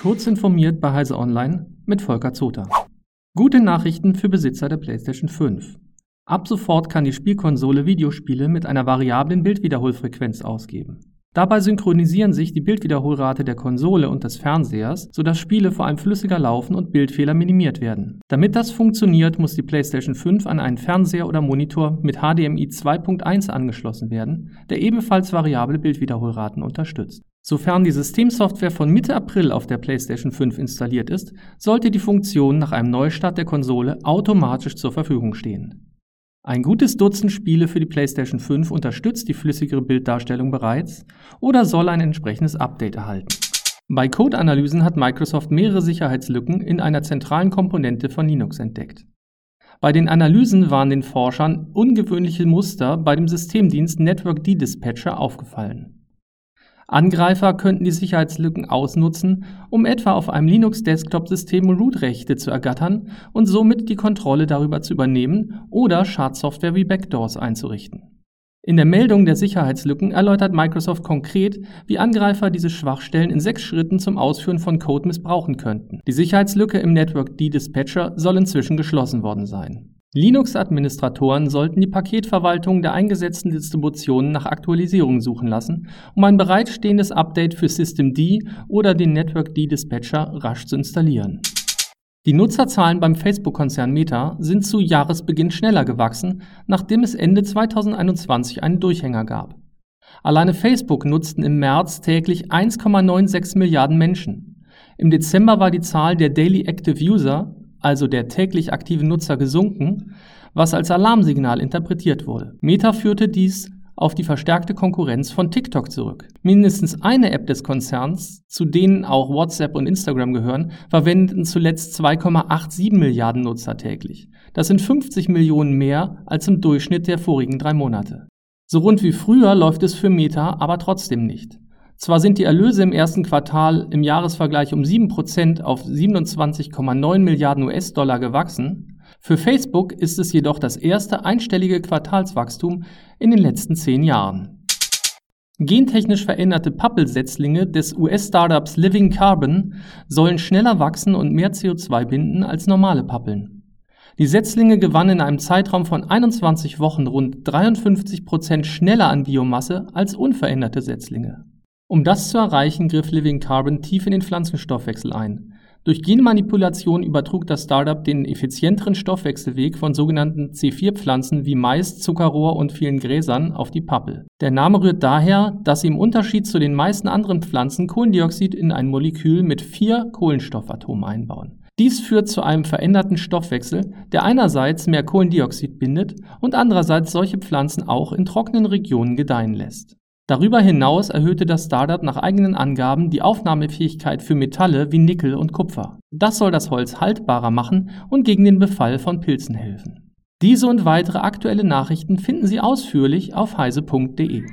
Kurz informiert bei Heise Online mit Volker Zota. Gute Nachrichten für Besitzer der PlayStation 5. Ab sofort kann die Spielkonsole Videospiele mit einer variablen Bildwiederholfrequenz ausgeben. Dabei synchronisieren sich die Bildwiederholrate der Konsole und des Fernsehers, sodass Spiele vor allem flüssiger laufen und Bildfehler minimiert werden. Damit das funktioniert, muss die PlayStation 5 an einen Fernseher oder Monitor mit HDMI 2.1 angeschlossen werden, der ebenfalls variable Bildwiederholraten unterstützt. Sofern die Systemsoftware von Mitte April auf der PlayStation 5 installiert ist, sollte die Funktion nach einem Neustart der Konsole automatisch zur Verfügung stehen. Ein gutes Dutzend Spiele für die PlayStation 5 unterstützt die flüssigere Bilddarstellung bereits oder soll ein entsprechendes Update erhalten. Bei Code-Analysen hat Microsoft mehrere Sicherheitslücken in einer zentralen Komponente von Linux entdeckt. Bei den Analysen waren den Forschern ungewöhnliche Muster bei dem Systemdienst Network D-Dispatcher aufgefallen. Angreifer könnten die Sicherheitslücken ausnutzen, um etwa auf einem Linux-Desktop-System Root-Rechte zu ergattern und somit die Kontrolle darüber zu übernehmen oder Schadsoftware wie Backdoors einzurichten. In der Meldung der Sicherheitslücken erläutert Microsoft konkret, wie Angreifer diese Schwachstellen in sechs Schritten zum Ausführen von Code missbrauchen könnten. Die Sicherheitslücke im Network D-Dispatcher soll inzwischen geschlossen worden sein. Linux-Administratoren sollten die Paketverwaltung der eingesetzten Distributionen nach Aktualisierungen suchen lassen, um ein bereitstehendes Update für Systemd oder den Network D-Dispatcher rasch zu installieren. Die Nutzerzahlen beim Facebook-Konzern Meta sind zu Jahresbeginn schneller gewachsen, nachdem es Ende 2021 einen Durchhänger gab. Alleine Facebook nutzten im März täglich 1,96 Milliarden Menschen. Im Dezember war die Zahl der Daily Active User also der täglich aktive Nutzer, gesunken, was als Alarmsignal interpretiert wurde. Meta führte dies auf die verstärkte Konkurrenz von TikTok zurück. Mindestens eine App des Konzerns, zu denen auch WhatsApp und Instagram gehören, verwendeten zuletzt 2,87 Milliarden Nutzer täglich. Das sind 50 Millionen mehr als im Durchschnitt der vorigen drei Monate. So rund wie früher läuft es für Meta aber trotzdem nicht. Zwar sind die Erlöse im ersten Quartal im Jahresvergleich um 7% auf 27,9 Milliarden US-Dollar gewachsen, für Facebook ist es jedoch das erste einstellige Quartalswachstum in den letzten zehn Jahren. Gentechnisch veränderte Pappelsetzlinge des US-Startups Living Carbon sollen schneller wachsen und mehr CO2 binden als normale Pappeln. Die Setzlinge gewannen in einem Zeitraum von 21 Wochen rund 53 Prozent schneller an Biomasse als unveränderte Setzlinge. Um das zu erreichen, griff Living Carbon tief in den Pflanzenstoffwechsel ein. Durch Genmanipulation übertrug das Startup den effizienteren Stoffwechselweg von sogenannten C4-Pflanzen wie Mais, Zuckerrohr und vielen Gräsern auf die Pappel. Der Name rührt daher, dass sie im Unterschied zu den meisten anderen Pflanzen Kohlendioxid in ein Molekül mit vier Kohlenstoffatomen einbauen. Dies führt zu einem veränderten Stoffwechsel, der einerseits mehr Kohlendioxid bindet und andererseits solche Pflanzen auch in trockenen Regionen gedeihen lässt. Darüber hinaus erhöhte das Startup nach eigenen Angaben die Aufnahmefähigkeit für Metalle wie Nickel und Kupfer. Das soll das Holz haltbarer machen und gegen den Befall von Pilzen helfen. Diese und weitere aktuelle Nachrichten finden Sie ausführlich auf heise.de.